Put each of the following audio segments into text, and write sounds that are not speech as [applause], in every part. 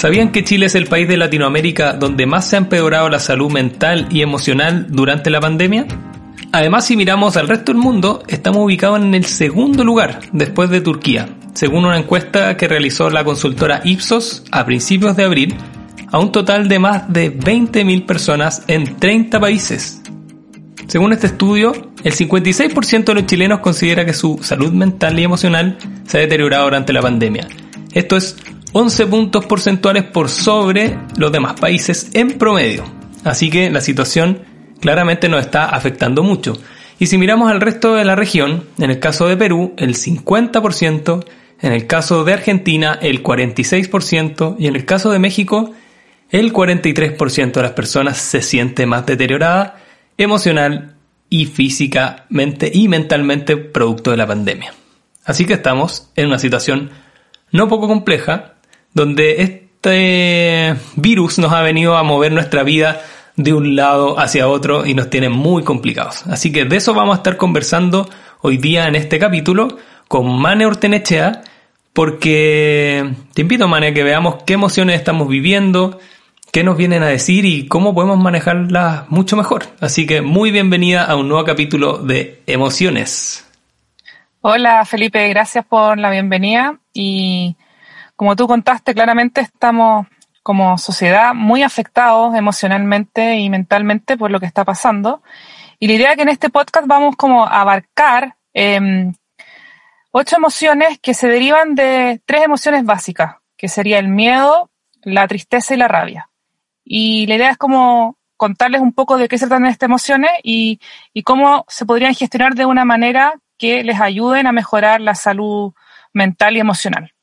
¿Sabían que Chile es el país de Latinoamérica donde más se ha empeorado la salud mental y emocional durante la pandemia? Además, si miramos al resto del mundo, estamos ubicados en el segundo lugar, después de Turquía, según una encuesta que realizó la consultora Ipsos a principios de abril, a un total de más de 20.000 personas en 30 países. Según este estudio, el 56% de los chilenos considera que su salud mental y emocional se ha deteriorado durante la pandemia. Esto es 11 puntos porcentuales por sobre los demás países en promedio. Así que la situación claramente nos está afectando mucho. Y si miramos al resto de la región, en el caso de Perú, el 50%, en el caso de Argentina, el 46%, y en el caso de México, el 43% de las personas se siente más deteriorada emocional y físicamente y mentalmente producto de la pandemia. Así que estamos en una situación no poco compleja, donde este virus nos ha venido a mover nuestra vida de un lado hacia otro y nos tiene muy complicados. Así que de eso vamos a estar conversando hoy día en este capítulo con Mane Ortenechea, porque te invito, Mane, a que veamos qué emociones estamos viviendo, qué nos vienen a decir y cómo podemos manejarlas mucho mejor. Así que muy bienvenida a un nuevo capítulo de Emociones. Hola Felipe, gracias por la bienvenida y como tú contaste, claramente estamos como sociedad muy afectados emocionalmente y mentalmente por lo que está pasando. Y la idea es que en este podcast vamos como a abarcar em, ocho emociones que se derivan de tres emociones básicas, que sería el miedo, la tristeza y la rabia. Y la idea es como contarles un poco de qué se tratan estas emociones y, y cómo se podrían gestionar de una manera que les ayuden a mejorar la salud mental y emocional.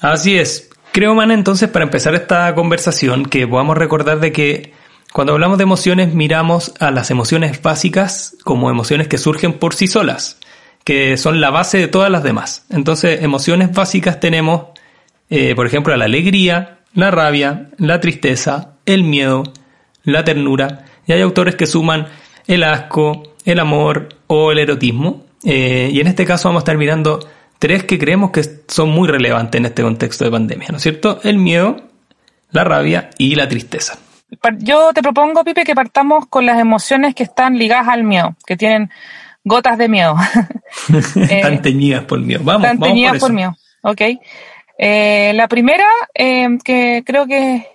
Así es. Creo, Man, entonces, para empezar esta conversación, que podamos recordar de que cuando hablamos de emociones miramos a las emociones básicas como emociones que surgen por sí solas, que son la base de todas las demás. Entonces, emociones básicas tenemos, eh, por ejemplo, la alegría, la rabia, la tristeza, el miedo, la ternura, y hay autores que suman el asco, el amor o el erotismo. Eh, y en este caso vamos a estar mirando tres que creemos que son muy relevantes en este contexto de pandemia, ¿no es cierto? El miedo, la rabia y la tristeza. Yo te propongo, Pipe, que partamos con las emociones que están ligadas al miedo, que tienen gotas de miedo. [laughs] están eh, teñidas por miedo. Vamos, están teñidas por, miedo. Ok. Eh, la primera, eh, que creo que,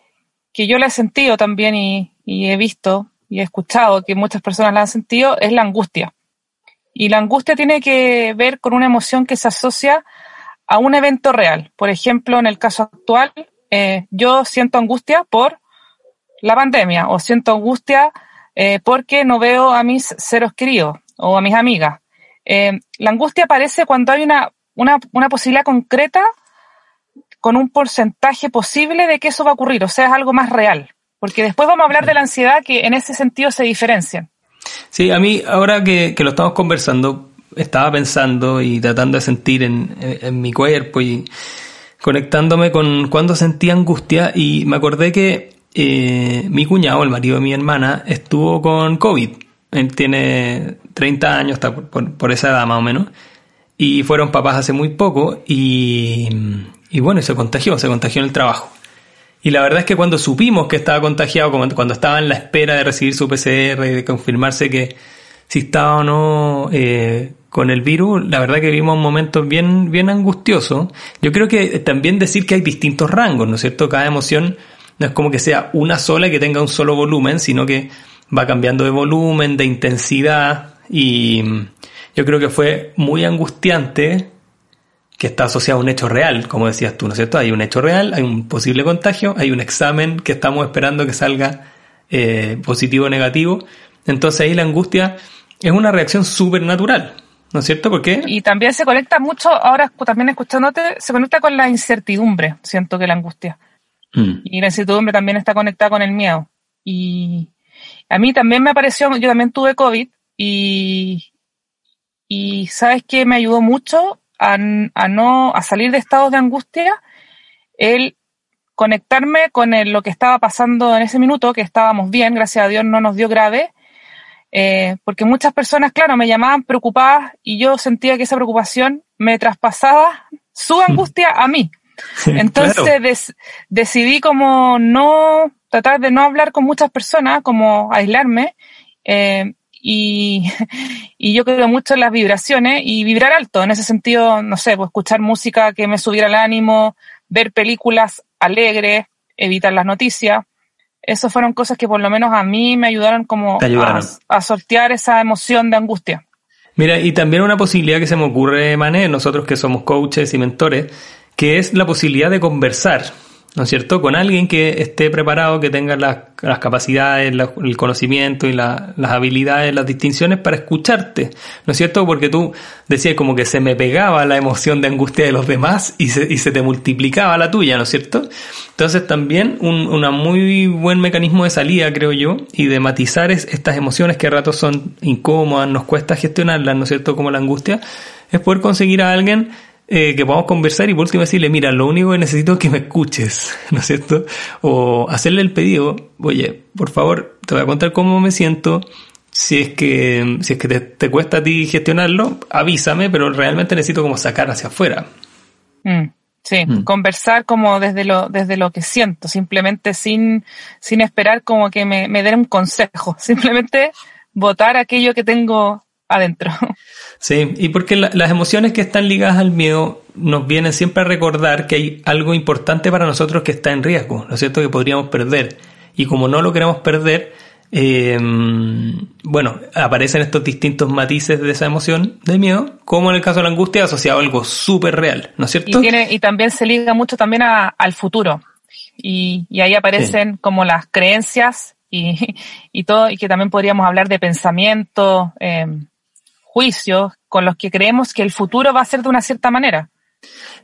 que, yo la he sentido también y, y he visto y he escuchado que muchas personas la han sentido, es la angustia. Y la angustia tiene que ver con una emoción que se asocia a un evento real. Por ejemplo, en el caso actual, eh, yo siento angustia por la pandemia o siento angustia eh, porque no veo a mis seres queridos o a mis amigas. Eh, la angustia aparece cuando hay una, una, una posibilidad concreta con un porcentaje posible de que eso va a ocurrir, o sea, es algo más real. Porque después vamos a hablar de la ansiedad que en ese sentido se diferencian. Sí, a mí ahora que, lo estamos conversando, estaba pensando y tratando de sentir en, mi cuerpo y conectándome con cuando sentía angustia y me acordé que eh, mi cuñado, el marido de mi hermana, estuvo con COVID. Él tiene 30 años, está por, esa edad más o menos, y fueron papás hace muy poco y, y bueno, se contagió, se contagió en el trabajo. Y la verdad es que cuando supimos que estaba contagiado, cuando estaba en la espera de recibir su PCR y de confirmarse que si estaba o no eh, con el virus, la verdad que vivimos un momento bien, bien angustioso. Yo creo que también decir que hay distintos rangos, ¿no es cierto? Cada emoción no es como que sea una sola y que tenga un solo volumen, sino que va cambiando de volumen, de intensidad y yo creo que fue muy angustiante que está asociado a un hecho real, como decías tú, ¿no es cierto? Hay un hecho real, hay un posible contagio, hay un examen que estamos esperando que salga eh, positivo o negativo. Entonces ahí la angustia es una reacción súper natural, ¿no es cierto? ¿Por qué? Y también se conecta mucho, ahora también escuchándote, se conecta con la incertidumbre, siento que la angustia. Mm. Y la incertidumbre también está conectada con el miedo. Y a mí también me apareció, yo también tuve COVID y, y sabes que me ayudó mucho a, a, no, a salir de estados de angustia, el conectarme con lo que estaba pasando en ese minuto, que estábamos bien, gracias a Dios no nos dio grave, eh, porque muchas personas, claro, me llamaban preocupadas y yo sentía que esa preocupación me traspasaba su angustia a mí. Entonces decidí como no tratar de no hablar con muchas personas, como aislarme. Eh, y, [laughs] y, yo creo mucho en las vibraciones y vibrar alto. En ese sentido, no sé, pues escuchar música que me subiera el ánimo, ver películas alegres, evitar las noticias. Esas fueron cosas que por lo menos a mí me ayudaron como A, sortear esa emoción de angustia. Mira, y también una posibilidad que se me ocurre, Mané, nosotros que somos coaches y mentores, que es la posibilidad de conversar. ¿No es cierto? Con alguien que esté preparado, que tenga las, capacidades, el conocimiento y las habilidades, las distinciones para escucharte, ¿no es cierto? Porque tú decías como que se me pegaba la emoción de angustia de los demás y se, y se te multiplicaba la tuya, ¿no es cierto? Entonces también un una muy buen mecanismo de salida, creo yo, y de matizar estas emociones que a ratos son incómodas, nos cuesta gestionarlas, ¿no es cierto? Como la angustia, es poder conseguir a alguien eh, que podamos conversar y por último decirle, mira, lo único que necesito es que me escuches, [laughs] ¿no es cierto? O hacerle el pedido, oye, por favor, te voy a contar cómo me siento. Si es que, si es que te, cuesta a ti gestionarlo, avísame, pero realmente necesito como sacar hacia afuera. Mm, sí, mm. conversar como desde lo, desde lo que siento, simplemente sin, sin esperar como que me, me den un consejo, [laughs] simplemente votar aquello que tengo adentro. Sí, y porque las emociones que están ligadas al miedo nos vienen siempre a recordar que hay algo importante para nosotros que está en riesgo, ¿no es cierto? Que podríamos perder. Y como no lo queremos perder, eh, bueno, aparecen estos distintos matices de esa emoción de miedo, como en el caso de la angustia, asociado a algo súper real, ¿no es cierto? Y, tiene, y también se liga mucho también al futuro. Y, y, ahí aparecen como las creencias y, [laughs] y, todo, y que también podríamos hablar de pensamiento, eh, juicios con los que creemos que el futuro va a ser de una cierta manera.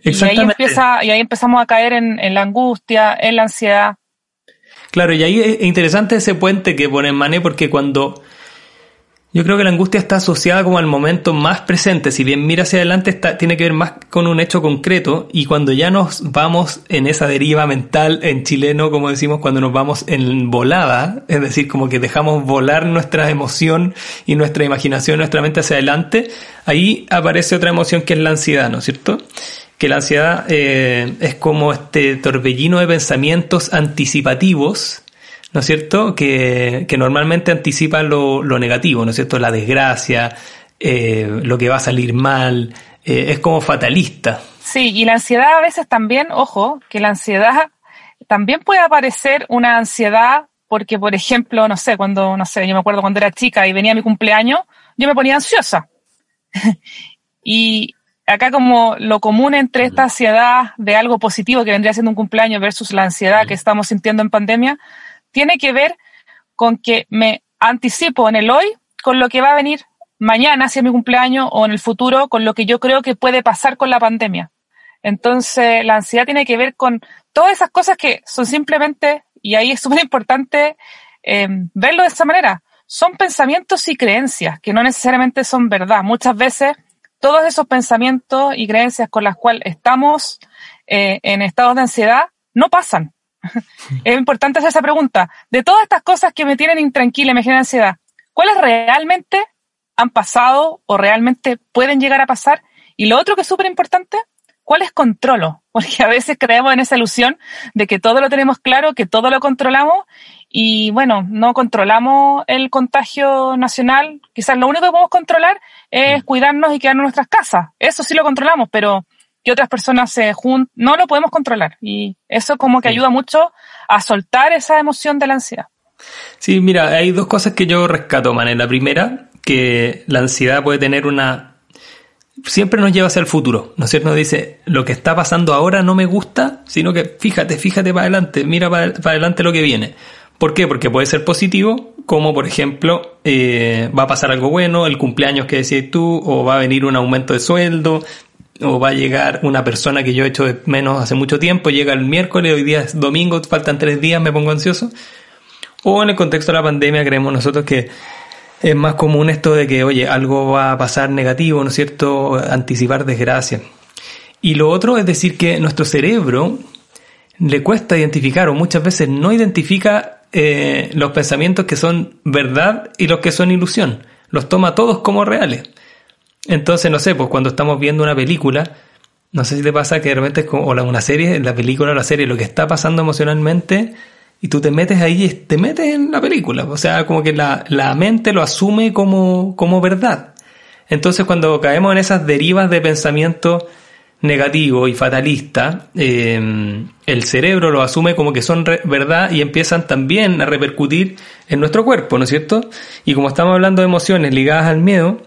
Y ahí, empieza, y ahí empezamos a caer en, en la angustia, en la ansiedad. Claro, y ahí es interesante ese puente que pone Mané porque cuando yo creo que la angustia está asociada como al momento más presente. Si bien mira hacia adelante, está, tiene que ver más con un hecho concreto. Y cuando ya nos vamos en esa deriva mental, en chileno, como decimos, cuando nos vamos en volada, es decir, como que dejamos volar nuestra emoción y nuestra imaginación, nuestra mente hacia adelante, ahí aparece otra emoción que es la ansiedad, ¿no es cierto? Que la ansiedad eh, es como este torbellino de pensamientos anticipativos ¿no es cierto? Que, normalmente anticipa lo, negativo, ¿no es cierto? La desgracia, eh, lo que va a salir mal, eh, es como fatalista. Sí, y la ansiedad a veces también, ojo, que la ansiedad también puede aparecer una ansiedad porque, por ejemplo, no sé, cuando, no sé, yo me acuerdo cuando era chica y venía mi cumpleaños, yo me ponía ansiosa. [laughs] y acá como lo común entre esta ansiedad de algo positivo que vendría siendo un cumpleaños versus la ansiedad que estamos sintiendo en pandemia, tiene que ver con que me anticipo en el hoy con lo que va a venir mañana hacia mi cumpleaños o en el futuro con lo que yo creo que puede pasar con la pandemia. Entonces, la ansiedad tiene que ver con todas esas cosas que son simplemente, y ahí es súper importante eh, verlo de esa manera, son pensamientos y creencias que no necesariamente son verdad. Muchas veces todos esos pensamientos y creencias con las cuales estamos eh, en estados de ansiedad no pasan. [laughs] es importante hacer esa pregunta. De todas estas cosas que me tienen intranquila, me generan ansiedad, ¿cuáles realmente han pasado o realmente pueden llegar a pasar? Y lo otro que es súper importante, ¿cuáles controlo? [laughs] Porque a veces creemos en esa ilusión de que todo lo tenemos claro, que todo lo controlamos y bueno, no controlamos el contagio nacional. Quizás lo único que podemos controlar es mm. cuidarnos y quedarnos en nuestras casas. Eso sí lo controlamos, pero que otras personas se juntan, no lo podemos controlar. Y eso como que ayuda mucho a soltar esa emoción de la ansiedad. Sí, mira, hay dos cosas que yo rescato, man. La primera, que la ansiedad puede tener una... Siempre nos lleva hacia el futuro, ¿no es cierto? Nos dice, lo que está pasando ahora no me gusta, sino que fíjate, fíjate para adelante, mira para, para adelante lo que viene. ¿Por qué? Porque puede ser positivo, como por ejemplo, eh, va a pasar algo bueno, el cumpleaños que decías tú, o va a venir un aumento de sueldo, o va a llegar una persona que yo he hecho de menos hace mucho tiempo, llega el miércoles, hoy día es domingo, faltan tres días, me pongo ansioso. O en el contexto de la pandemia creemos nosotros que es más común esto de que, oye, algo va a pasar negativo, ¿no es cierto? Anticipar desgracia. Y lo otro es decir que nuestro cerebro le cuesta identificar o muchas veces no identifica eh, los pensamientos que son verdad y los que son ilusión. Los toma todos como reales. Entonces, no sé, pues cuando estamos viendo una película, no sé si te pasa que de repente es como, o una serie, la película o la serie, lo que está pasando emocionalmente, y tú te metes ahí te metes en la película. O sea, como que la, la mente lo asume como, como verdad. Entonces, cuando caemos en esas derivas de pensamiento negativo y fatalista, em, el cerebro lo asume como que son verdad y empiezan también a repercutir en nuestro cuerpo, ¿no es cierto? Y como estamos hablando de emociones ligadas al miedo,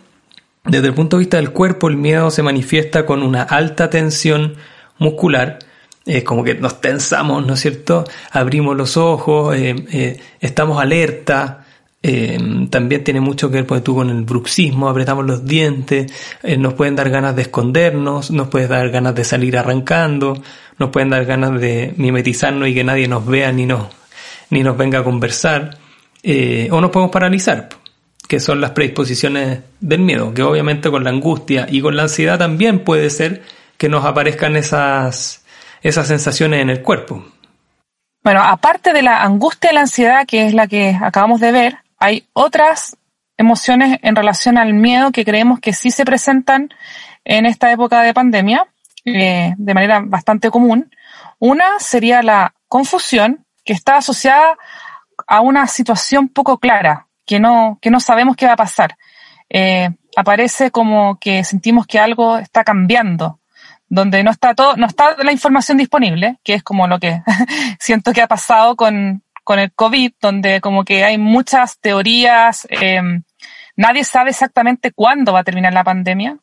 desde el punto de vista del cuerpo, el miedo se manifiesta con una alta tensión muscular, es como que nos tensamos, ¿no es cierto? Abrimos los ojos, eh, eh, estamos alerta, eh, también tiene mucho que ver pues, tú con el bruxismo, apretamos los dientes, nos pueden dar ganas de escondernos, nos puede dar ganas de salir arrancando, nos pueden dar ganas de mimetizarnos y que nadie nos vea ni nos, ni nos venga a conversar, o nos podemos paralizar, que son las predisposiciones del miedo, que obviamente con la angustia y con la ansiedad también puede ser que nos aparezcan esas, esas sensaciones en el cuerpo. Bueno, aparte de la angustia y la ansiedad, que es la que acabamos de ver, hay otras emociones en relación al miedo que creemos que sí se presentan en esta época de pandemia eh, de manera bastante común. Una sería la confusión, que está asociada a una situación poco clara, que no, que no sabemos qué va a pasar. Eh, aparece como que sentimos que algo está cambiando, donde no está todo, no está la información disponible, que es como lo que [laughs] siento que ha pasado con, con el COVID, donde como que hay muchas teorías, eh, nadie sabe exactamente cuándo va a terminar la pandemia.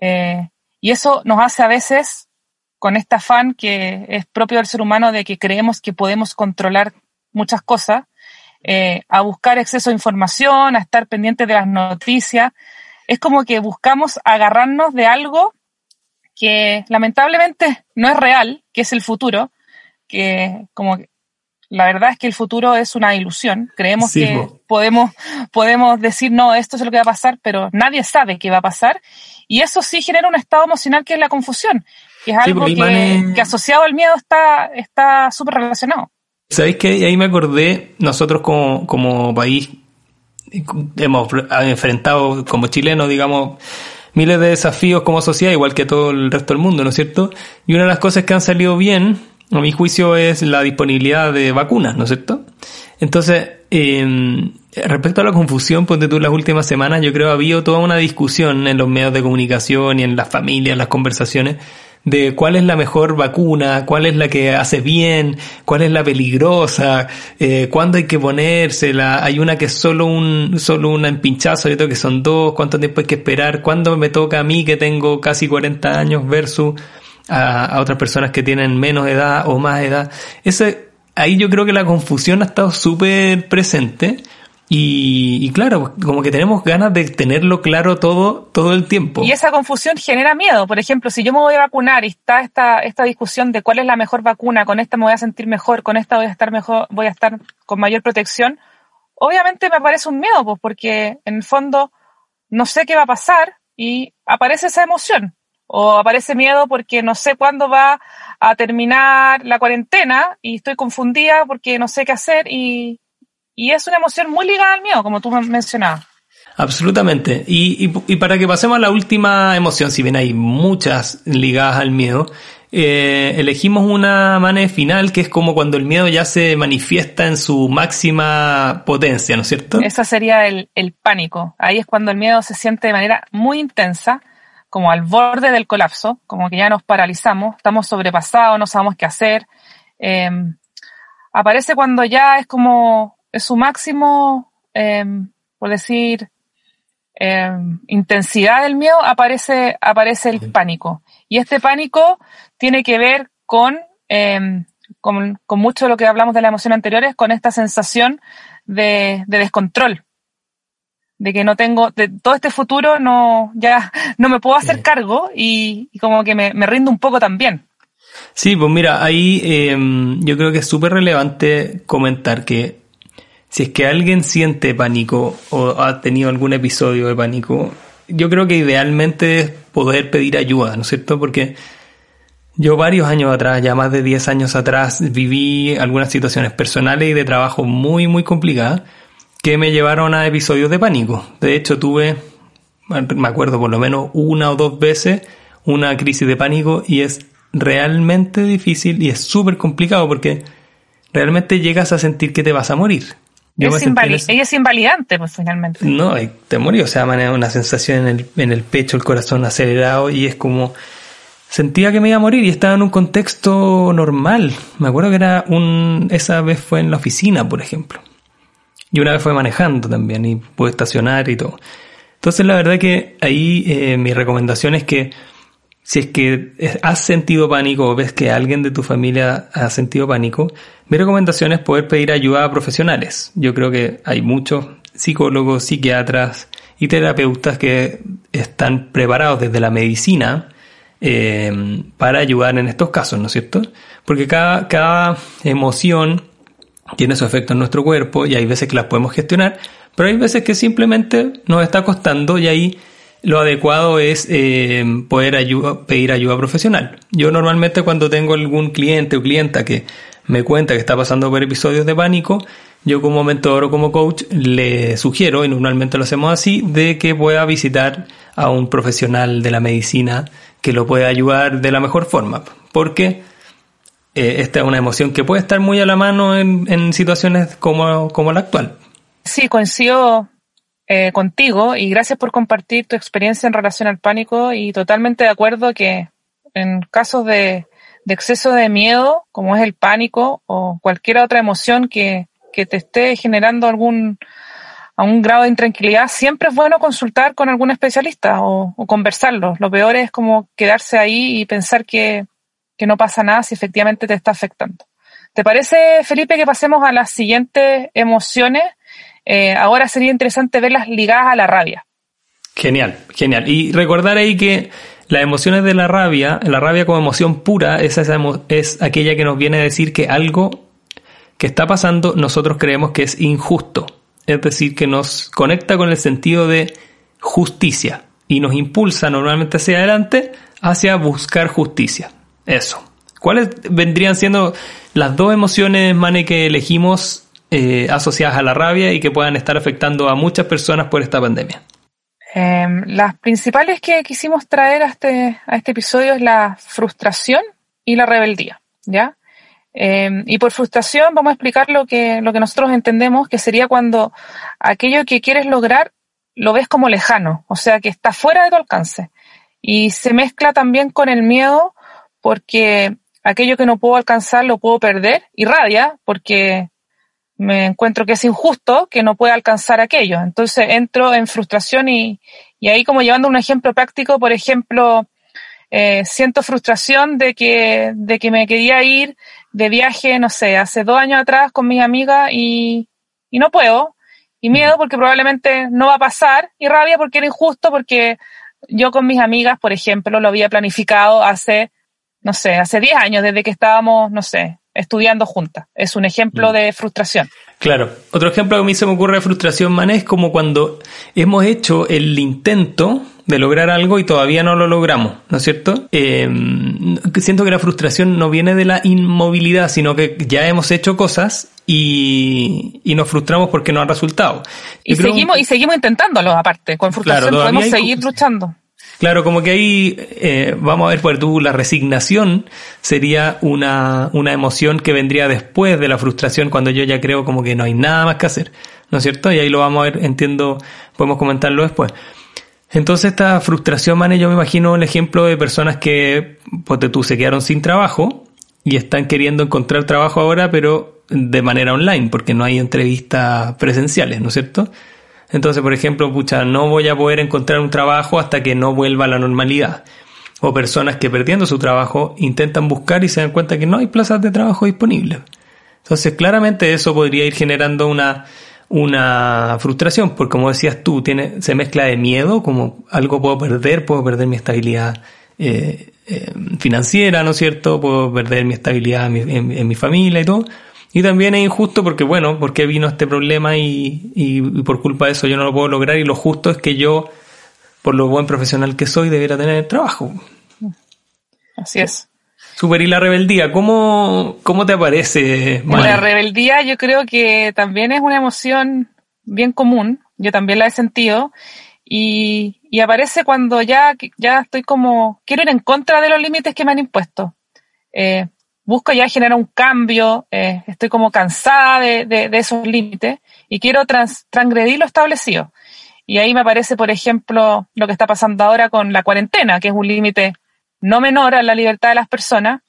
Eh, y eso nos hace a veces, con este afán que es propio del ser humano de que creemos que podemos controlar muchas cosas, eh, a buscar exceso de información, a estar pendientes de las noticias. Es como que buscamos agarrarnos de algo que lamentablemente no es real, que es el futuro, que como la verdad es que el futuro es una ilusión. Creemos que podemos, podemos decir, no, esto es lo que va a pasar, pero nadie sabe qué va a pasar. Y eso sí genera un estado emocional que es la confusión, que es algo que, que, asociado al miedo está está súper relacionado. ¿Sabéis que ahí me acordé, nosotros como, como país hemos enfrentado como chilenos, digamos, miles de desafíos como sociedad, igual que todo el resto del mundo, ¿no es cierto? Y una de las cosas que han salido bien a mi juicio es la disponibilidad de vacunas, ¿no es cierto? Entonces, eh, respecto a la confusión, ponte tú las últimas semanas, yo creo ha habido toda una discusión en los medios de comunicación y en las familias, en las conversaciones, de cuál es la mejor vacuna, cuál es la que hace bien, cuál es la peligrosa, eh, cuándo hay que ponérsela, hay una que es solo un, solo una en pinchazo, hay otra que son dos, cuánto tiempo hay que esperar, cuándo me toca a mí que tengo casi 40 años versus a, otras personas que tienen menos edad o más edad. Ese, ahí yo creo que la confusión ha estado súper presente. Y, claro, como que tenemos ganas de tenerlo claro todo, todo el tiempo. Y esa confusión genera miedo. Por ejemplo, si yo me voy a vacunar y está esta, esta discusión de cuál es la mejor vacuna, con esta me voy a sentir mejor, con esta voy a estar mejor, voy a estar con mayor protección, obviamente me aparece un miedo, pues porque en el fondo no sé qué va a pasar y aparece esa emoción o aparece miedo porque no sé cuándo va a terminar la cuarentena y estoy confundida porque no sé qué hacer y, y es una emoción muy ligada al miedo, como tú mencionabas. Absolutamente. Y, y, para que pasemos a la última emoción, si bien hay muchas ligadas al miedo, eh, elegimos una manera final que es como cuando el miedo ya se manifiesta en su máxima potencia, ¿no es cierto? Esa sería el, el pánico. Ahí es cuando el miedo se siente de manera muy intensa como al borde del colapso, como que ya nos paralizamos, estamos sobrepasados, no sabemos qué hacer. Em, aparece cuando ya es como, es su máximo, em, por decir, em, intensidad del miedo, aparece, aparece el pánico. Y este pánico tiene que ver con, con, con, mucho de lo que hablamos de la emoción anteriores, con esta sensación de, de descontrol. De que no tengo, de todo este futuro no, ya [laughs] no me puedo hacer cargo y, y como que me, me, rindo un poco también. Sí, pues mira, ahí eh, yo creo que es súper relevante comentar que si es que alguien siente pánico o ha tenido algún episodio de pánico, yo creo que idealmente es poder pedir ayuda, ¿no es cierto? Porque yo varios años atrás, ya más de 10 años atrás, viví algunas situaciones personales y de trabajo muy, muy complicadas que me llevaron a episodios de pánico. De hecho, tuve, me acuerdo por lo menos una o dos veces, una crisis de pánico y es realmente difícil y es súper complicado porque realmente llegas a sentir que te vas a morir. Es ella es invalidante, pues finalmente. No, te morí, o sea, una sensación en el, en el pecho, el corazón acelerado y es como sentía que me iba a morir y estaba en un contexto normal. Me acuerdo que era un, esa vez fue en la oficina, por ejemplo. Y una vez fue manejando también y pude estacionar y todo. Entonces la verdad que ahí eh, mi recomendación es que si es que has sentido pánico o ves que alguien de tu familia ha sentido pánico, mi recomendación es poder pedir ayuda a profesionales. Yo creo que hay muchos psicólogos, psiquiatras y terapeutas que están preparados desde la medicina eh, para ayudar en estos casos, ¿no es cierto? Porque cada, cada emoción tiene su efecto en nuestro cuerpo y hay veces que las podemos gestionar, pero hay veces que simplemente nos está costando y ahí lo adecuado es eh, poder pedir ayuda profesional. Yo normalmente cuando tengo algún cliente o clienta que me cuenta que está pasando por episodios de pánico, yo como mentor o como coach le sugiero, y normalmente lo hacemos así, de que pueda visitar a un profesional de la medicina que lo pueda ayudar de la mejor forma. Porque eh, esta es una emoción que puede estar muy a la mano en, en situaciones como, como la actual. Sí, coincido eh, contigo y gracias por compartir tu experiencia en relación al pánico y totalmente de acuerdo que en casos de, de exceso de miedo, como es el pánico o cualquier otra emoción que, que te esté generando algún, a un grado de intranquilidad, siempre es bueno consultar con algún especialista o, o, conversarlo. Lo peor es como quedarse ahí y pensar que, que no pasa nada si efectivamente te está afectando. ¿Te parece, Felipe, que pasemos a las siguientes emociones eh, ahora sería interesante verlas ligadas a la rabia. Genial, genial. Y recordar ahí que las emociones de la rabia, la rabia como emoción pura, es, esa es aquella que nos viene a decir que algo que está pasando nosotros creemos que es injusto. Es decir, que nos conecta con el sentido de justicia y nos impulsa normalmente hacia adelante hacia buscar justicia. Eso. ¿Cuáles vendrían siendo las dos emociones, Mane, que elegimos eh, asociadas a la rabia y que puedan estar afectando a muchas personas por esta pandemia? Em, las principales que quisimos traer a este, a este episodio es la frustración y la rebeldía, ¿ya? Em, y por frustración vamos a explicar lo que, lo que nosotros entendemos que sería cuando aquello que quieres lograr lo ves como lejano, o sea, que está fuera de tu alcance. Y se mezcla también con el miedo porque aquello que no puedo alcanzar lo puedo perder y rabia porque me encuentro que es injusto que no pueda alcanzar aquello. Entonces entro en frustración y, y ahí como llevando un ejemplo práctico, por ejemplo, eh, siento frustración de que, de que me quería ir de viaje, no sé, hace dos años atrás con mis amigas y, y no puedo. Y miedo porque probablemente no va a pasar y rabia porque era injusto porque yo con mis amigas, por ejemplo, lo había planificado hace, no sé, hace diez años, desde que estábamos, no sé, estudiando juntas. Es un ejemplo mm. de frustración. Claro. Otro ejemplo que a mí se me ocurre de frustración, man, es como cuando hemos hecho el intento de lograr algo y todavía no lo logramos, ¿no es cierto? Eh, siento que la frustración no viene de la inmovilidad, sino que ya hemos hecho cosas y, y nos frustramos porque no han resultado. Y, seguimos, y seguimos intentándolo, aparte. Con frustración podemos seguir luchando. Claro, como que ahí eh, vamos a ver, pues tú, la resignación sería una, una emoción que vendría después de la frustración cuando yo ya creo como que no hay nada más que hacer, ¿no es cierto? Y ahí lo vamos a ver, entiendo, podemos comentarlo después. Entonces esta frustración, man, yo me imagino el ejemplo de personas que, pues tú, se quedaron sin trabajo y están queriendo encontrar trabajo ahora, pero de manera online, porque no hay entrevistas presenciales, ¿no es cierto? Entonces, por ejemplo, pucha, no voy a poder encontrar un trabajo hasta que no vuelva a la normalidad. o personas que perdiendo su trabajo intentan buscar y se dan cuenta que no hay plazas de trabajo disponibles. Entonces, claramente eso podría ir generando una, una frustración, porque como decías tú, tiene, se mezcla de miedo, como algo puedo perder, puedo perder mi estabilidad eh, eh, financiera, ¿no es cierto? Puedo perder mi estabilidad en, mi familia y todo. Y también es injusto porque, bueno, porque vino este problema y, y, por culpa de eso yo no lo puedo lograr y lo justo es que yo, por lo buen profesional que soy, debiera tener trabajo. Así es. Super, y la rebeldía, ¿cómo, cómo te aparece? La rebeldía yo creo que también es una emoción bien común, yo también la he sentido, y, y aparece cuando ya, ya estoy como, quiero ir en contra de los límites que me han impuesto. Eh, busco ya generar un cambio, eh, estoy como cansada de, esos límites y quiero trans, transgredir lo establecido. Y ahí me aparece, por ejemplo, lo que está pasando ahora con la cuarentena, que es un límite no menor a la libertad de las personas.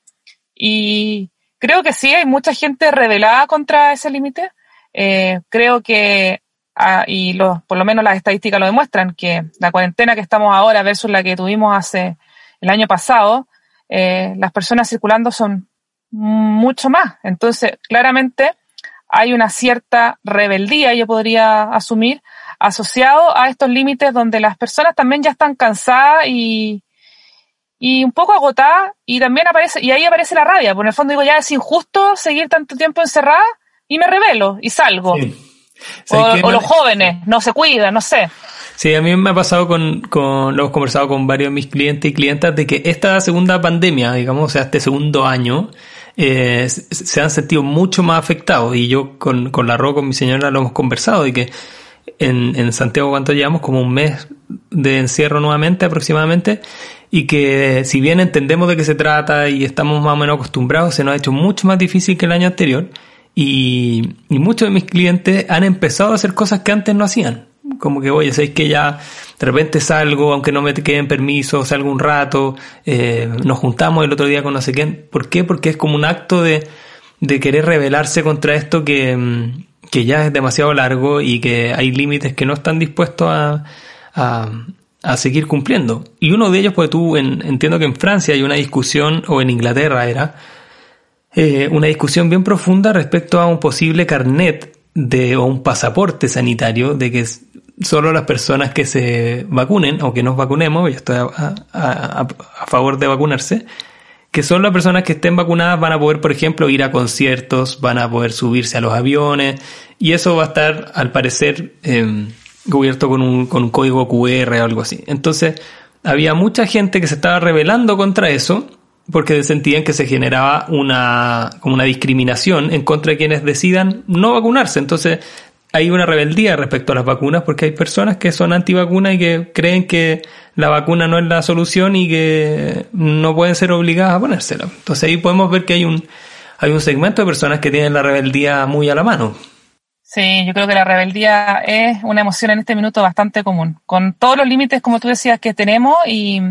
Y creo que sí, hay mucha gente rebelada contra ese límite. Eh, creo que, ah, y por lo menos las estadísticas lo demuestran, que la cuarentena que estamos ahora versus la que tuvimos hace el año pasado, eh, las personas circulando son mucho más. Entonces, claramente hay una cierta rebeldía, yo podría asumir, asociado a estos límites donde las personas también ya están cansadas y, y un poco agotada y también aparece, y ahí aparece la rabia, porque en el fondo digo, ya es injusto seguir tanto tiempo encerrada y me revelo y salgo. O, los jóvenes no se cuidan, no sé. Sí, a mí me ha pasado con, con, lo hemos conversado con varios de mis clientes y clientas de que esta segunda pandemia, digamos, o sea, este segundo año, eh, se han sentido mucho más afectados y yo con, con la RO, con mi señora lo hemos conversado y que en, en Santiago, ¿cuánto llevamos? Como un mes de encierro nuevamente aproximadamente y que si bien entendemos de qué se trata y estamos más o menos acostumbrados, se nos ha hecho mucho más difícil que el año anterior y, y muchos de mis clientes han empezado a hacer cosas que antes no hacían. Como que, oye, sabéis que ya de repente salgo, aunque no me queden permiso, salgo un rato, eh, nos juntamos el otro día con no sé quién. ¿Por qué? Porque es como un acto de, de querer rebelarse contra esto que, mm, que ya es demasiado largo y que hay límites que no están dispuestos a, a, a seguir cumpliendo. Y uno de ellos, pues tú, entiendo que en Francia hay una discusión, o en Inglaterra era, eh, una discusión bien profunda respecto a un posible carnet de, o un pasaporte sanitario de que solo las personas que se vacunen o que nos vacunemos, yo estoy a, a, favor de vacunarse, que solo las personas que estén vacunadas van a poder, por ejemplo, ir a conciertos, van a poder subirse a los aviones, y eso va a estar, al parecer, eh, cubierto con un, con un código QR o algo así. Entonces, había mucha gente que se estaba rebelando contra eso porque sentían que se generaba una, como una discriminación en contra de quienes decidan no vacunarse. Entonces, hay una rebeldía respecto a las vacunas porque hay personas que son antivacunas y que creen que la vacuna no es la solución y que no pueden ser obligadas a ponérsela. Entonces ahí podemos ver que hay un, hay un segmento de personas que tienen la rebeldía muy a la mano. Sí, yo creo que la rebeldía es una emoción en este minuto bastante común, con todos los límites, como tú decías, que tenemos y,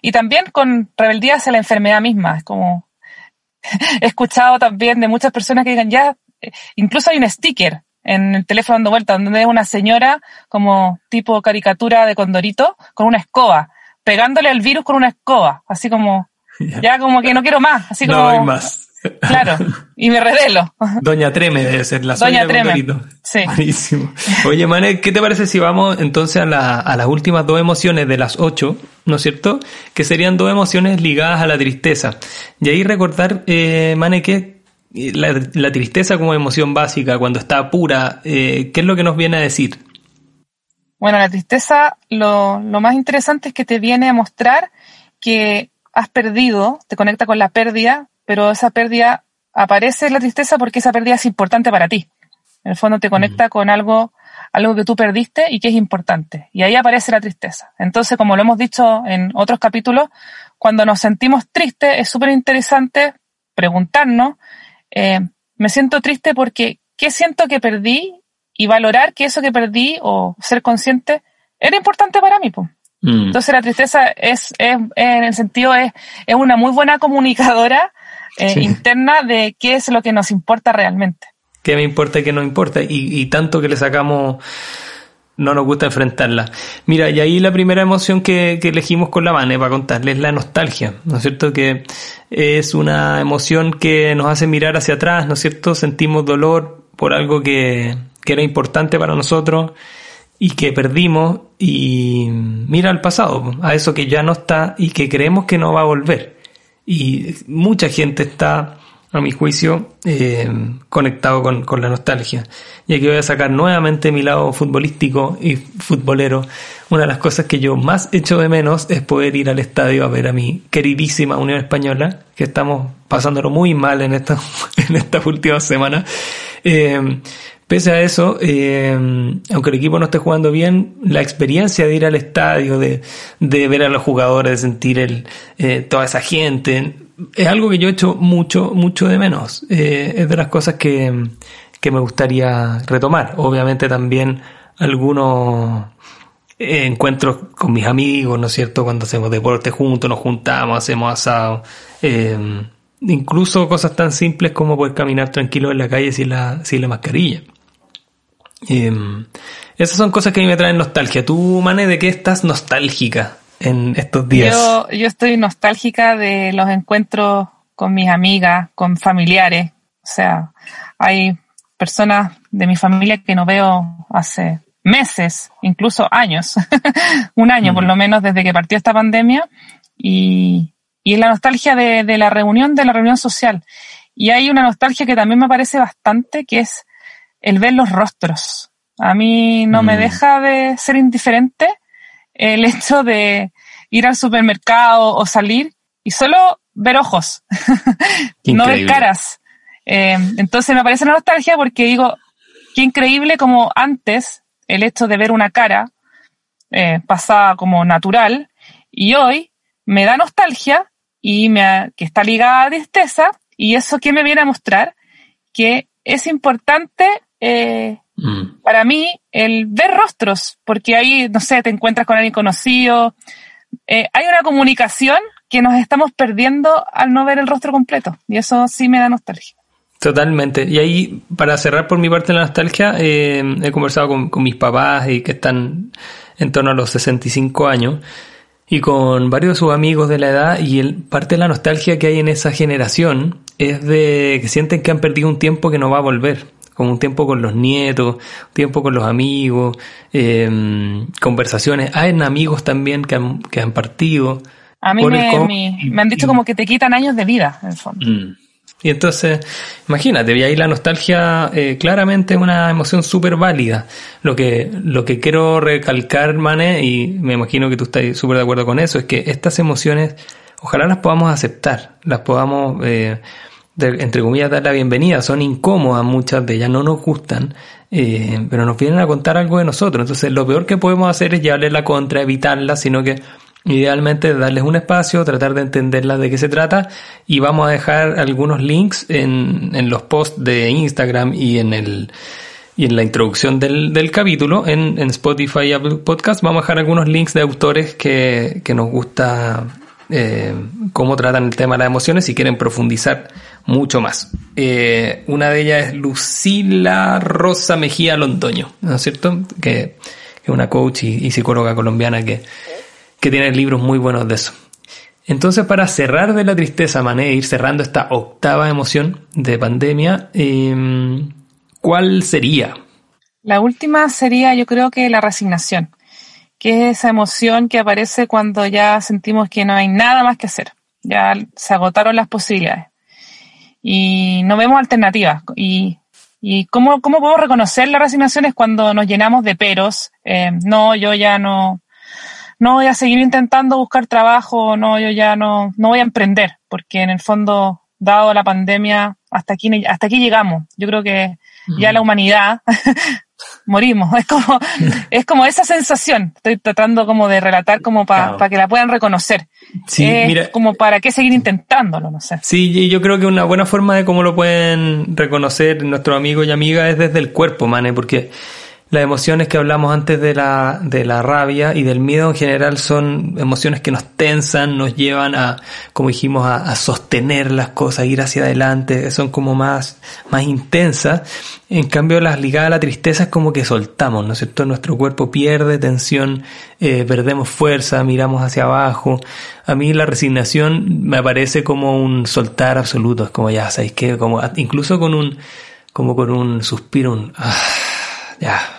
y también con rebeldía hacia la enfermedad misma. Es como, [laughs] he escuchado también de muchas personas que digan, ya, incluso hay un sticker en el teléfono dando vuelta, donde es una señora como tipo caricatura de Condorito con una escoba, pegándole al virus con una escoba, así como, ya como que no quiero más, así como... No hay más. [laughs] Claro, y me revelo. Doña Treme debe ser la Doña Treme. Sí. Buenísimo. Oye, Mane, ¿qué te parece si vamos entonces a, la, a las últimas dos emociones de las ocho, ¿no es cierto? Que serían dos emociones ligadas a la tristeza. Y ahí recordar, eh, Mane, que la, la, tristeza como emoción básica, cuando está pura, eh, ¿qué es lo que nos viene a decir? Bueno, la tristeza, lo, lo más interesante es que te viene a mostrar que has perdido, te conecta con la pérdida, pero esa pérdida aparece la tristeza porque esa pérdida es importante para ti. En el fondo te conecta con algo, algo que tú perdiste y que es importante. Y ahí aparece la tristeza. Entonces, como lo hemos dicho en otros capítulos, cuando nos sentimos tristes es súper interesante preguntarnos, eh, me siento triste porque, ¿qué siento que perdí? Y valorar que eso que perdí o ser consciente era importante para mí. Pues. Entonces la tristeza es, es, en el sentido, es, es una muy buena comunicadora eh, interna de qué es lo que nos importa realmente. ¿Qué me importa y qué no importa? Y, y tanto que le sacamos no nos gusta enfrentarla. Mira, y ahí la primera emoción que, que elegimos con la Vane para contarles la nostalgia, ¿no es cierto? Que es una emoción que nos hace mirar hacia atrás, ¿no es cierto? Sentimos dolor por algo que, que era importante para nosotros y que perdimos y mira al pasado, a eso que ya no está y que creemos que no va a volver. Y mucha gente está a mi juicio, eh, conectado con, con, la nostalgia. Y aquí voy a sacar nuevamente mi lado futbolístico y futbolero. Una de las cosas que yo más echo de menos es poder ir al estadio a ver a mi queridísima Unión Española, que estamos pasándolo muy mal en esta, [laughs] en estas últimas semanas. Eh, pese a eso, eh, aunque el equipo no esté jugando bien, la experiencia de ir al estadio, de, de ver a los jugadores, de sentir el, toda esa gente, es algo que yo he hecho mucho, mucho de menos. Eh, es de las cosas que, que, me gustaría retomar. Obviamente también algunos eh, encuentros con mis amigos, ¿no es cierto? Cuando hacemos deporte juntos, nos juntamos, hacemos asado. Eh, incluso cosas tan simples como poder caminar tranquilo en la calle sin la, sin la mascarilla. esas son cosas que a mí me traen nostalgia. ¿Tú, Mane, de qué estás nostálgica? En estos días? Yo, yo estoy nostálgica de los encuentros con mis amigas, con familiares. O sea, hay personas de mi familia que no veo hace meses, incluso años, [laughs] un año por lo menos desde que partió esta pandemia, y, y la nostalgia de, de, la reunión, de la reunión social. Y hay una nostalgia que también me parece bastante, que es el ver los rostros. A mí no me mm. deja de ser indiferente el hecho de ir al supermercado o salir y solo ver ojos, [laughs] no ver caras. Eh, entonces me parece una nostalgia porque digo, qué increíble como antes el hecho de ver una cara eh, pasaba como natural y hoy me da nostalgia y me, que está ligada a tristeza y eso que me viene a mostrar que es importante eh, Mm. Para mí, el ver rostros, porque ahí, no sé, te encuentras con alguien conocido, eh, hay una comunicación que nos estamos perdiendo al no ver el rostro completo, y eso sí me da nostalgia. Totalmente. Y ahí, para cerrar por mi parte la nostalgia, eh, he conversado con, con, mis papás y que están en torno a los 65 años y con varios de sus amigos de la edad y el, parte de la nostalgia que hay en esa generación es de que sienten que han perdido un tiempo que no va a volver como un tiempo con los nietos, un tiempo con los amigos, eh, conversaciones. Hay amigos también que han, que han partido. A mí me, me, han dicho como que te quitan años de vida, en el fondo. Mm. Y entonces, imagínate, y ahí la nostalgia eh, claramente es una emoción súper válida. Lo que, lo que quiero recalcar, Mane, y me imagino que tú estás súper de acuerdo con eso, es que estas emociones, ojalá las podamos aceptar, las podamos... Eh, entre comillas, dar la bienvenida. Son incómodas muchas de ellas, no nos gustan, eh, pero nos vienen a contar algo de nosotros. Entonces, lo peor que podemos hacer es llevarles la contra, evitarla, sino que idealmente darles un espacio, tratar de entenderlas de qué se trata y vamos a dejar algunos links en, en los posts de Instagram y en el y en la introducción del, del capítulo en, en Spotify y Apple Podcast vamos a dejar algunos links de autores que, que nos gusta eh, cómo tratan el tema de las emociones si quieren profundizar mucho más. Eh, una de ellas es Lucila Rosa Mejía Londoño, ¿no es cierto? Que es una coach y, psicóloga colombiana que, que tiene libros muy buenos de eso. Entonces, para cerrar de la tristeza, Mané, ir cerrando esta octava emoción de pandemia, em, ¿cuál sería? La última sería, yo creo que la resignación, que es esa emoción que aparece cuando ya sentimos que no hay nada más que hacer, ya se agotaron las posibilidades y no vemos alternativas. Y, y cómo, cómo podemos reconocer las resignaciones cuando nos llenamos de peros. Eh, no, yo ya no, no voy a seguir intentando buscar trabajo, no, yo ya no, no voy a emprender, porque en el fondo, dado la pandemia, hasta aquí, hasta aquí llegamos. Yo creo que ya la humanidad [laughs] morimos. [laughs] Es como, es como esa sensación. Estoy tratando como de relatar como para que la puedan reconocer. Sí, mira, como para qué seguir intentándolo, no sé. Sí, yo creo que una buena forma de cómo lo pueden reconocer nuestros amigos y amigas es desde el cuerpo, Mane, porque Las emociones que hablamos antes de la, de la rabia y del miedo en general son emociones que nos tensan, nos llevan a, como dijimos, a, sostener las cosas, ir hacia adelante, son como más, más intensas. En cambio, las ligadas a la tristeza es como que soltamos, ¿no es cierto? Nuestro cuerpo pierde tensión, eh, perdemos fuerza, miramos hacia abajo. A mí la resignación me parece como un soltar absoluto, es como ya, ¿sabéis qué? Como, incluso con un, como con un suspiro, un, ah, ya,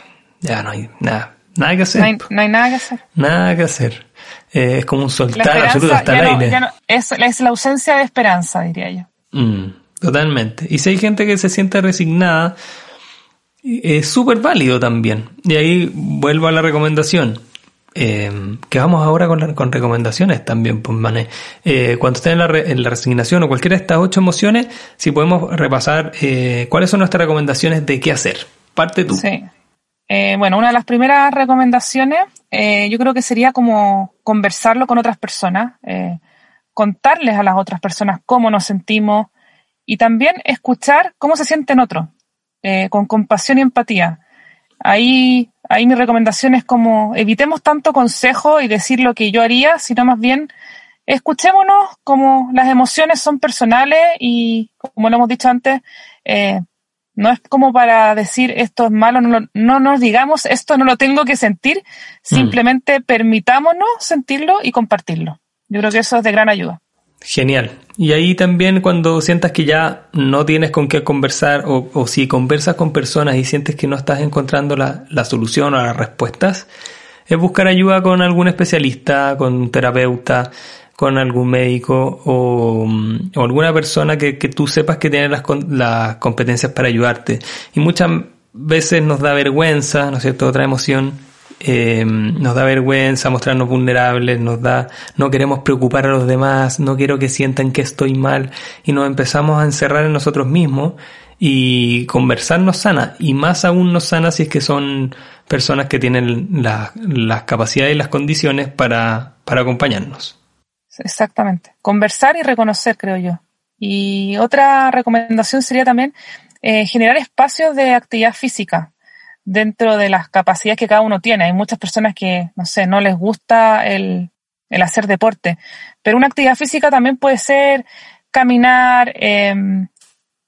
ya no hay nada, nada que hacer. No hay, nada que hacer. Nada que hacer. Eh, es como un soltar absoluto hasta el aire. es, la ausencia de esperanza, diría yo. Mm, totalmente. Y si hay gente que se siente resignada, es súper válido también. Y ahí vuelvo a la recomendación. Eh, que vamos ahora con, con recomendaciones también, pues, mané. Eh, cuando estén en la, en la, resignación o cualquiera de estas ocho emociones, si podemos repasar eh, cuáles son nuestras recomendaciones de qué hacer. Parte tú. Sí. Eh, bueno, una de las primeras recomendaciones eh, yo creo que sería como conversarlo con otras personas, eh, contarles a las otras personas cómo nos sentimos y también escuchar cómo se sienten otros, con compasión y empatía. Ahí, ahí mi recomendación es como evitemos tanto consejo y decir lo que yo haría, sino más bien escuchémonos como las emociones son personales y como lo hemos dicho antes, no es como para decir esto es malo, no, no nos digamos esto no lo tengo que sentir, mm. simplemente permitámonos sentirlo y compartirlo. Yo creo que eso es de gran ayuda. Genial. Y ahí también cuando sientas que ya no tienes con qué conversar o, o si conversas con personas y sientes que no estás encontrando la, la solución o las respuestas, es buscar ayuda con algún especialista, con un terapeuta, con algún médico o, alguna persona que, tú sepas que tiene las, las competencias para ayudarte. Y muchas veces nos da vergüenza, ¿no es cierto? Otra emoción eh, nos da vergüenza mostrarnos vulnerables, nos da, no queremos preocupar a los demás, no quiero que sientan que estoy mal y nos empezamos a encerrar en nosotros mismos y conversar nos sana y más aún nos sana si es que son personas que tienen las capacidades y las condiciones para, para acompañarnos. Exactamente. Conversar y reconocer, creo yo. Y otra recomendación sería también eh, generar espacios de actividad física dentro de las capacidades que cada uno tiene. Hay muchas personas que, no sé, no les gusta el, el hacer deporte, pero una actividad física también puede ser caminar, em,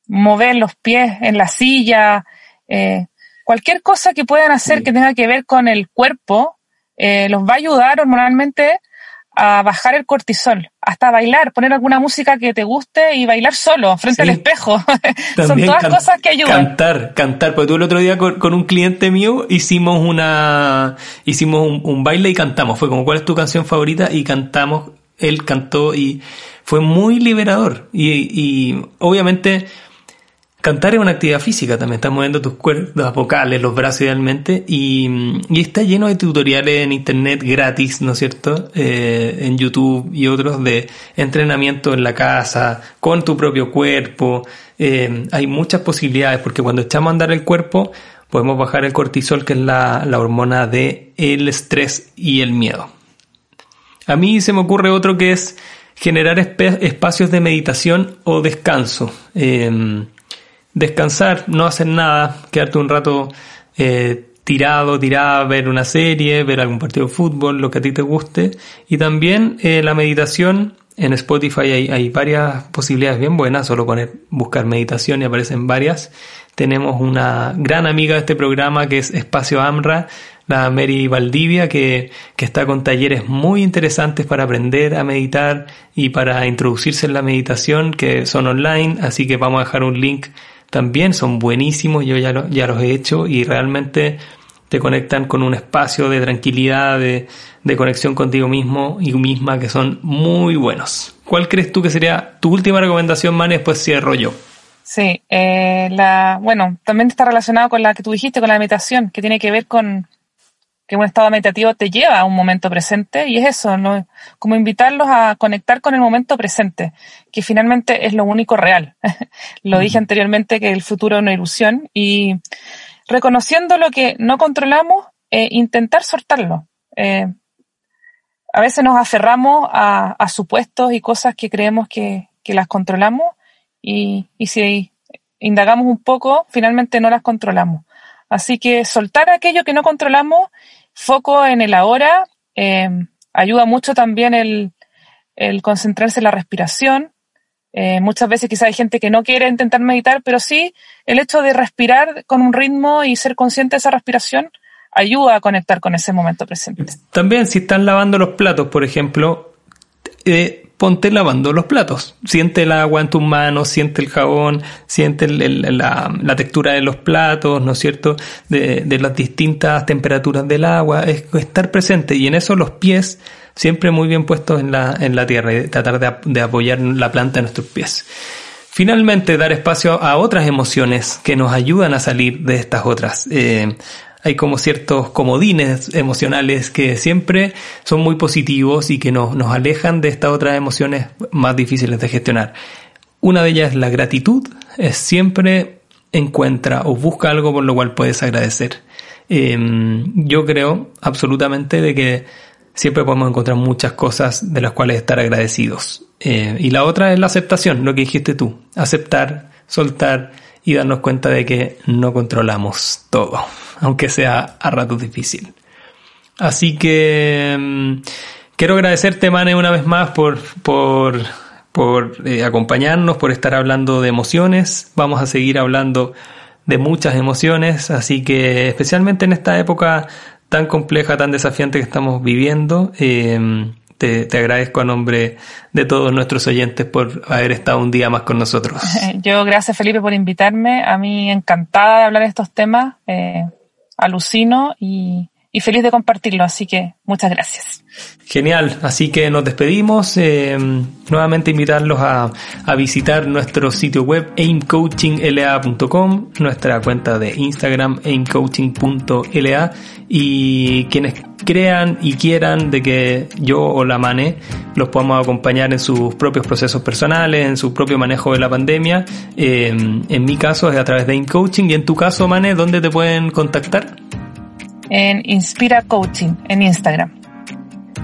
mover los pies en la silla, eh, cualquier cosa que puedan hacer que tenga que ver con el cuerpo, eh, los va a ayudar hormonalmente a bajar el cortisol, hasta bailar, poner alguna música que te guste y bailar solo, frente al espejo. [laughs] Son todas cosas que ayudan. Cantar, cantar, porque tú el otro día con, un cliente mío hicimos una, hicimos un, baile y cantamos. Fue como, ¿cuál es tu canción favorita? Y cantamos, él cantó y fue muy liberador. Y, y obviamente, Cantar es una actividad física, también estás moviendo tus cuerdas vocales, los brazos idealmente, y, está lleno de tutoriales en internet gratis, ¿no es cierto? Eh, en YouTube y otros de entrenamiento en la casa, con tu propio cuerpo. Eh, hay muchas posibilidades, porque cuando echamos a andar el cuerpo, podemos bajar el cortisol, que es la, la hormona de estrés y el miedo. A mí se me ocurre otro que es generar espacios de meditación o descanso. Eh, descansar, no hacer nada, quedarte un rato eh, tirado, tirada, ver una serie, ver algún partido de fútbol, lo que a ti te guste. Y también eh, la meditación, en Spotify hay, hay, varias posibilidades bien buenas, solo poner buscar meditación y aparecen varias. Tenemos una gran amiga de este programa que es Espacio AMRA, la Mary Valdivia, que, que está con talleres muy interesantes para aprender a meditar y para introducirse en la meditación, que son online, así que vamos a dejar un link también son buenísimos, yo ya, ya los he hecho y realmente te conectan con un espacio de tranquilidad, de, conexión contigo mismo y misma que son muy buenos. ¿Cuál crees tú que sería tu última recomendación, Man? Después cierro yo. Sí, eh, la, bueno, también está relacionado con la que tú dijiste, con la meditación, que tiene que ver con, que un estado meditativo te lleva a un momento presente y es eso, ¿no? como invitarlos a conectar con el momento presente, que finalmente es lo único real. [laughs] lo dije anteriormente que el futuro es una ilusión y reconociendo lo que no controlamos, eh, intentar soltarlo. Eh, a veces nos aferramos a, supuestos y cosas que creemos que, que las controlamos y, y si indagamos un poco, finalmente no las controlamos. Así que soltar aquello que no controlamos, foco en el ahora, eh, ayuda mucho también el, el, concentrarse en la respiración. Eh, muchas veces quizá hay gente que no quiere intentar meditar, pero sí el hecho de respirar con un ritmo y ser consciente de esa respiración ayuda a conectar con ese momento presente. También si están lavando los platos, por ejemplo, eh, ponte lavando los platos. Siente el agua en tus manos, siente el jabón, siente la, textura de los platos, ¿no es cierto? De, las distintas temperaturas del agua, es estar presente y en eso los pies siempre muy bien puestos en la, en la tierra y tratar de, apoyar la planta en nuestros pies. Finalmente, dar espacio a otras emociones que nos ayudan a salir de estas otras. Eh, hay como ciertos comodines emocionales que siempre son muy positivos y que nos, nos alejan de estas otras emociones más difíciles de gestionar. Una de ellas es la gratitud, es siempre encuentra o busca algo por lo cual puedes agradecer. Em, yo creo absolutamente de que siempre podemos encontrar muchas cosas de las cuales estar agradecidos. Eh, y la otra es la aceptación, lo que dijiste tú, aceptar, soltar y darnos cuenta de que no controlamos todo aunque sea a ratos difícil. Así que mm, quiero agradecerte, Mane, una vez más por, por, por eh, acompañarnos, por estar hablando de emociones. Vamos a seguir hablando de muchas emociones, así que especialmente en esta época tan compleja, tan desafiante que estamos viviendo, eh, te, te, agradezco a nombre de todos nuestros oyentes por haber estado un día más con nosotros. [laughs] Yo gracias Felipe por invitarme, a mí encantada de hablar de estos temas. Eh, alucino y, y feliz de compartirlo, así que muchas gracias. Genial, así que nos despedimos. Eh, nuevamente invitarlos a, a, visitar nuestro sitio web aimcoachingla.com, nuestra cuenta de Instagram aimcoaching.la y quienes crean y quieran de que yo o la Mane los podamos acompañar en sus propios procesos personales, en su propio manejo de la pandemia. Eh, en mi caso es a través de AimCoaching y en tu caso, Mane, ¿dónde te pueden contactar? En Inspira Coaching, en Instagram.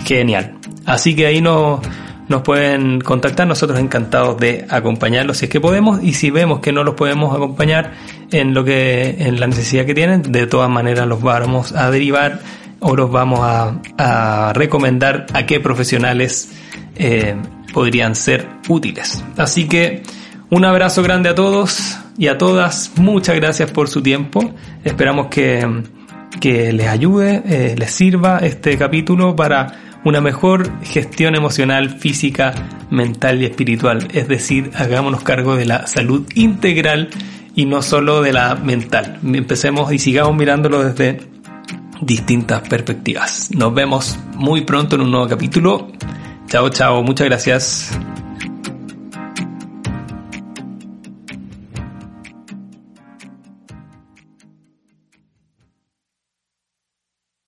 Genial. Así que ahí nos, nos pueden contactar, nosotros encantados de acompañarlos si es que podemos y si vemos que no los podemos acompañar en lo que en la necesidad que tienen, de todas maneras los vamos a derivar o los vamos a, recomendar a qué profesionales eh, podrían ser útiles. Así que un abrazo grande a todos y a todas, muchas gracias por su tiempo, esperamos que, que les ayude, eh, les sirva este capítulo para una mejor gestión emocional, física, mental y espiritual. Es decir, hagámonos cargo de la salud integral y no solo de la mental. Empecemos y sigamos mirándolo desde distintas perspectivas. Nos vemos muy pronto en un nuevo capítulo. Chao, chao, muchas gracias.